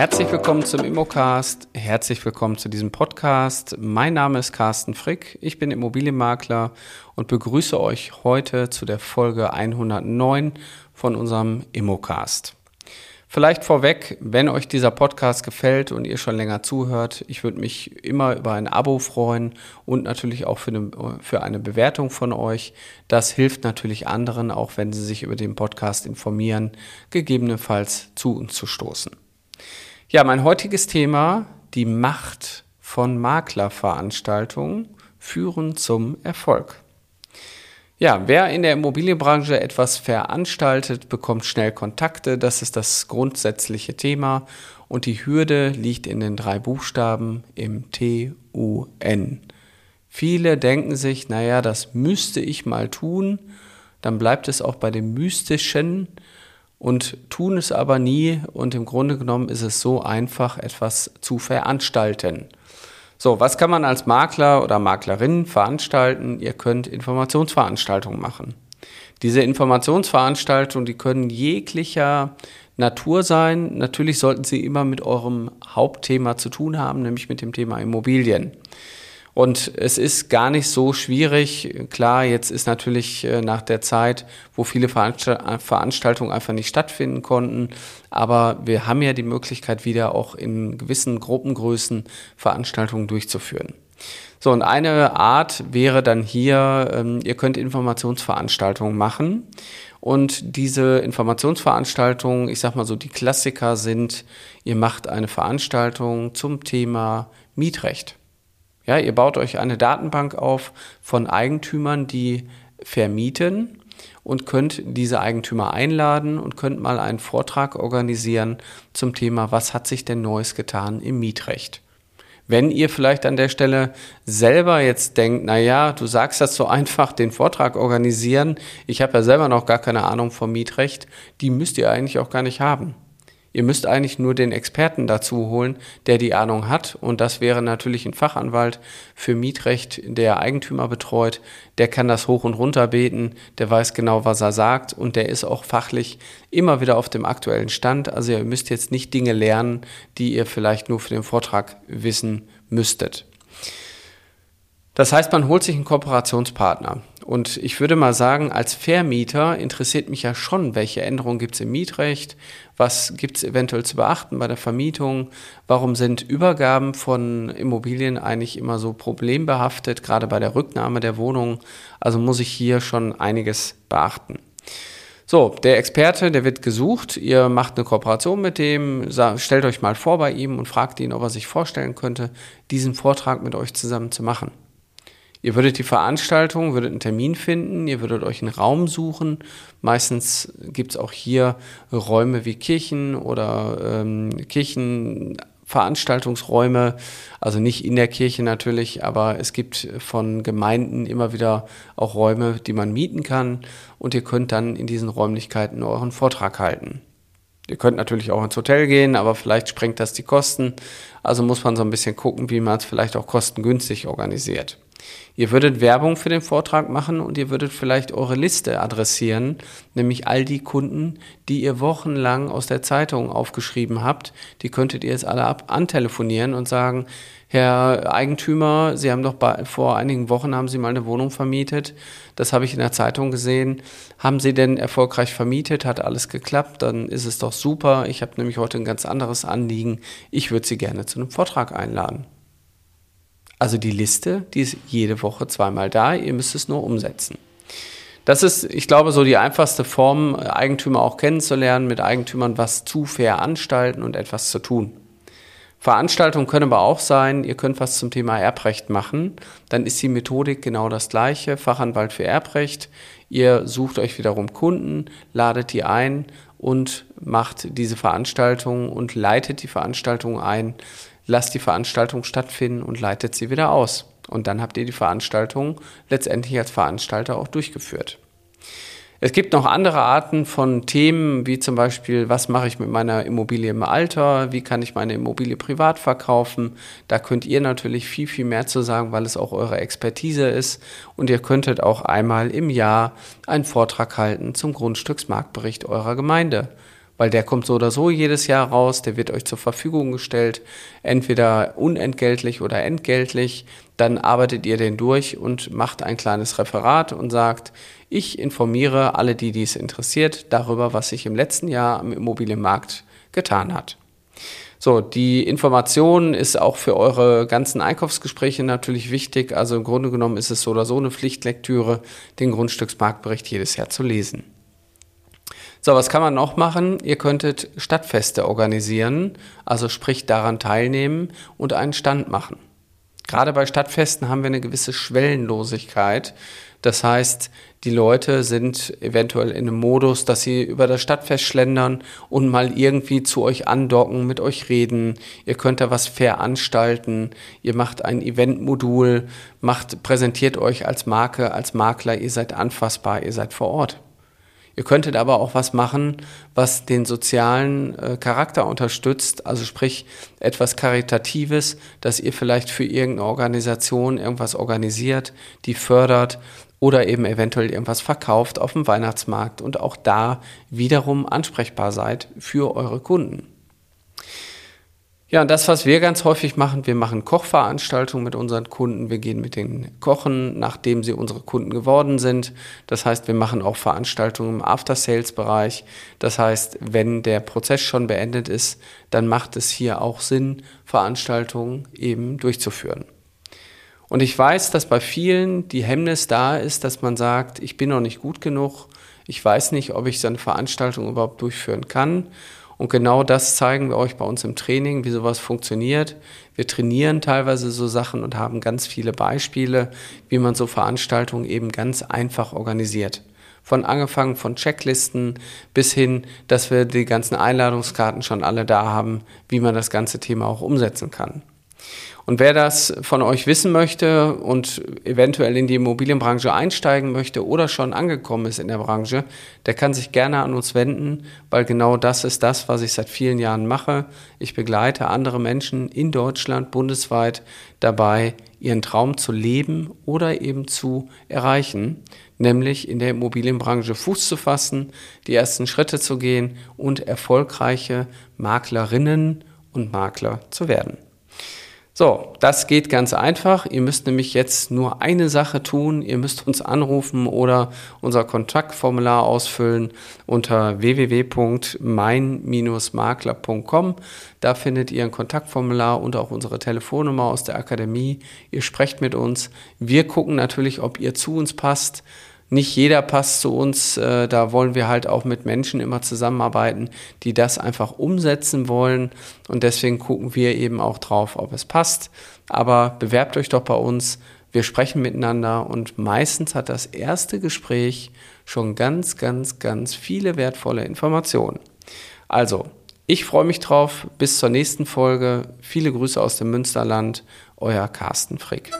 Herzlich willkommen zum Immocast. Herzlich willkommen zu diesem Podcast. Mein Name ist Carsten Frick. Ich bin Immobilienmakler und begrüße euch heute zu der Folge 109 von unserem Immocast. Vielleicht vorweg, wenn euch dieser Podcast gefällt und ihr schon länger zuhört, ich würde mich immer über ein Abo freuen und natürlich auch für eine, für eine Bewertung von euch. Das hilft natürlich anderen, auch wenn sie sich über den Podcast informieren, gegebenenfalls zu uns zu stoßen. Ja, mein heutiges Thema, die Macht von Maklerveranstaltungen führen zum Erfolg. Ja, wer in der Immobilienbranche etwas veranstaltet, bekommt schnell Kontakte. Das ist das grundsätzliche Thema. Und die Hürde liegt in den drei Buchstaben im T-U-N. Viele denken sich, naja, das müsste ich mal tun. Dann bleibt es auch bei dem Mystischen und tun es aber nie. Und im Grunde genommen ist es so einfach, etwas zu veranstalten. So, was kann man als Makler oder Maklerin veranstalten? Ihr könnt Informationsveranstaltungen machen. Diese Informationsveranstaltungen, die können jeglicher Natur sein. Natürlich sollten sie immer mit eurem Hauptthema zu tun haben, nämlich mit dem Thema Immobilien. Und es ist gar nicht so schwierig. Klar, jetzt ist natürlich äh, nach der Zeit, wo viele Veranstaltungen einfach nicht stattfinden konnten, aber wir haben ja die Möglichkeit, wieder auch in gewissen Gruppengrößen Veranstaltungen durchzuführen. So, und eine Art wäre dann hier, ähm, ihr könnt Informationsveranstaltungen machen. Und diese Informationsveranstaltungen, ich sag mal so, die Klassiker sind, ihr macht eine Veranstaltung zum Thema Mietrecht. Ja, ihr baut euch eine Datenbank auf von Eigentümern, die vermieten und könnt diese Eigentümer einladen und könnt mal einen Vortrag organisieren zum Thema, was hat sich denn Neues getan im Mietrecht. Wenn ihr vielleicht an der Stelle selber jetzt denkt, na ja, du sagst das so einfach, den Vortrag organisieren, ich habe ja selber noch gar keine Ahnung vom Mietrecht, die müsst ihr eigentlich auch gar nicht haben. Ihr müsst eigentlich nur den Experten dazu holen, der die Ahnung hat. Und das wäre natürlich ein Fachanwalt für Mietrecht, der Eigentümer betreut. Der kann das hoch und runter beten. Der weiß genau, was er sagt. Und der ist auch fachlich immer wieder auf dem aktuellen Stand. Also ihr müsst jetzt nicht Dinge lernen, die ihr vielleicht nur für den Vortrag wissen müsstet. Das heißt, man holt sich einen Kooperationspartner. Und ich würde mal sagen, als Vermieter interessiert mich ja schon, welche Änderungen gibt es im Mietrecht, was gibt es eventuell zu beachten bei der Vermietung, warum sind Übergaben von Immobilien eigentlich immer so problembehaftet, gerade bei der Rücknahme der Wohnung. Also muss ich hier schon einiges beachten. So, der Experte, der wird gesucht. Ihr macht eine Kooperation mit dem, stellt euch mal vor bei ihm und fragt ihn, ob er sich vorstellen könnte, diesen Vortrag mit euch zusammen zu machen. Ihr würdet die Veranstaltung, würdet einen Termin finden, ihr würdet euch einen Raum suchen. Meistens gibt es auch hier Räume wie Kirchen oder ähm, Kirchenveranstaltungsräume, also nicht in der Kirche natürlich, aber es gibt von Gemeinden immer wieder auch Räume, die man mieten kann und ihr könnt dann in diesen Räumlichkeiten euren Vortrag halten. Ihr könnt natürlich auch ins Hotel gehen, aber vielleicht sprengt das die Kosten. Also muss man so ein bisschen gucken, wie man es vielleicht auch kostengünstig organisiert. Ihr würdet Werbung für den Vortrag machen und ihr würdet vielleicht eure Liste adressieren, nämlich all die Kunden, die ihr wochenlang aus der Zeitung aufgeschrieben habt. Die könntet ihr jetzt alle ab antelefonieren und sagen, Herr Eigentümer, Sie haben doch bei, vor einigen Wochen haben Sie mal eine Wohnung vermietet. Das habe ich in der Zeitung gesehen. Haben Sie denn erfolgreich vermietet? Hat alles geklappt? Dann ist es doch super. Ich habe nämlich heute ein ganz anderes Anliegen. Ich würde Sie gerne zu einem Vortrag einladen. Also die Liste, die ist jede Woche zweimal da, ihr müsst es nur umsetzen. Das ist, ich glaube, so die einfachste Form, Eigentümer auch kennenzulernen, mit Eigentümern was zu veranstalten und etwas zu tun. Veranstaltungen können aber auch sein, ihr könnt was zum Thema Erbrecht machen. Dann ist die Methodik genau das gleiche. Fachanwalt für Erbrecht. Ihr sucht euch wiederum Kunden, ladet die ein und macht diese Veranstaltung und leitet die Veranstaltung ein lasst die Veranstaltung stattfinden und leitet sie wieder aus. Und dann habt ihr die Veranstaltung letztendlich als Veranstalter auch durchgeführt. Es gibt noch andere Arten von Themen, wie zum Beispiel, was mache ich mit meiner Immobilie im Alter, wie kann ich meine Immobilie privat verkaufen. Da könnt ihr natürlich viel, viel mehr zu sagen, weil es auch eure Expertise ist. Und ihr könntet auch einmal im Jahr einen Vortrag halten zum Grundstücksmarktbericht eurer Gemeinde weil der kommt so oder so jedes Jahr raus, der wird euch zur Verfügung gestellt, entweder unentgeltlich oder entgeltlich. Dann arbeitet ihr den durch und macht ein kleines Referat und sagt, ich informiere alle, die dies interessiert, darüber, was sich im letzten Jahr am Immobilienmarkt getan hat. So, die Information ist auch für eure ganzen Einkaufsgespräche natürlich wichtig. Also im Grunde genommen ist es so oder so eine Pflichtlektüre, den Grundstücksmarktbericht jedes Jahr zu lesen. So, was kann man noch machen? Ihr könntet Stadtfeste organisieren, also sprich daran teilnehmen und einen Stand machen. Gerade bei Stadtfesten haben wir eine gewisse Schwellenlosigkeit. Das heißt, die Leute sind eventuell in einem Modus, dass sie über das Stadtfest schlendern und mal irgendwie zu euch andocken, mit euch reden. Ihr könnt da was veranstalten. Ihr macht ein Eventmodul, macht, präsentiert euch als Marke, als Makler. Ihr seid anfassbar, ihr seid vor Ort. Ihr könntet aber auch was machen, was den sozialen äh, Charakter unterstützt, also sprich etwas Karitatives, dass ihr vielleicht für irgendeine Organisation irgendwas organisiert, die fördert oder eben eventuell irgendwas verkauft auf dem Weihnachtsmarkt und auch da wiederum ansprechbar seid für eure Kunden. Ja, und das, was wir ganz häufig machen, wir machen Kochveranstaltungen mit unseren Kunden. Wir gehen mit denen kochen, nachdem sie unsere Kunden geworden sind. Das heißt, wir machen auch Veranstaltungen im After-Sales-Bereich. Das heißt, wenn der Prozess schon beendet ist, dann macht es hier auch Sinn, Veranstaltungen eben durchzuführen. Und ich weiß, dass bei vielen die Hemmnis da ist, dass man sagt, ich bin noch nicht gut genug, ich weiß nicht, ob ich so eine Veranstaltung überhaupt durchführen kann. Und genau das zeigen wir euch bei uns im Training, wie sowas funktioniert. Wir trainieren teilweise so Sachen und haben ganz viele Beispiele, wie man so Veranstaltungen eben ganz einfach organisiert. Von angefangen von Checklisten bis hin, dass wir die ganzen Einladungskarten schon alle da haben, wie man das ganze Thema auch umsetzen kann. Und wer das von euch wissen möchte und eventuell in die Immobilienbranche einsteigen möchte oder schon angekommen ist in der Branche, der kann sich gerne an uns wenden, weil genau das ist das, was ich seit vielen Jahren mache. Ich begleite andere Menschen in Deutschland, bundesweit dabei, ihren Traum zu leben oder eben zu erreichen, nämlich in der Immobilienbranche Fuß zu fassen, die ersten Schritte zu gehen und erfolgreiche Maklerinnen und Makler zu werden. So, das geht ganz einfach. Ihr müsst nämlich jetzt nur eine Sache tun. Ihr müsst uns anrufen oder unser Kontaktformular ausfüllen unter www.mein-makler.com. Da findet ihr ein Kontaktformular und auch unsere Telefonnummer aus der Akademie. Ihr sprecht mit uns. Wir gucken natürlich, ob ihr zu uns passt nicht jeder passt zu uns. Äh, da wollen wir halt auch mit Menschen immer zusammenarbeiten, die das einfach umsetzen wollen. Und deswegen gucken wir eben auch drauf, ob es passt. Aber bewerbt euch doch bei uns. Wir sprechen miteinander und meistens hat das erste Gespräch schon ganz, ganz, ganz viele wertvolle Informationen. Also, ich freue mich drauf. Bis zur nächsten Folge. Viele Grüße aus dem Münsterland. Euer Carsten Frick.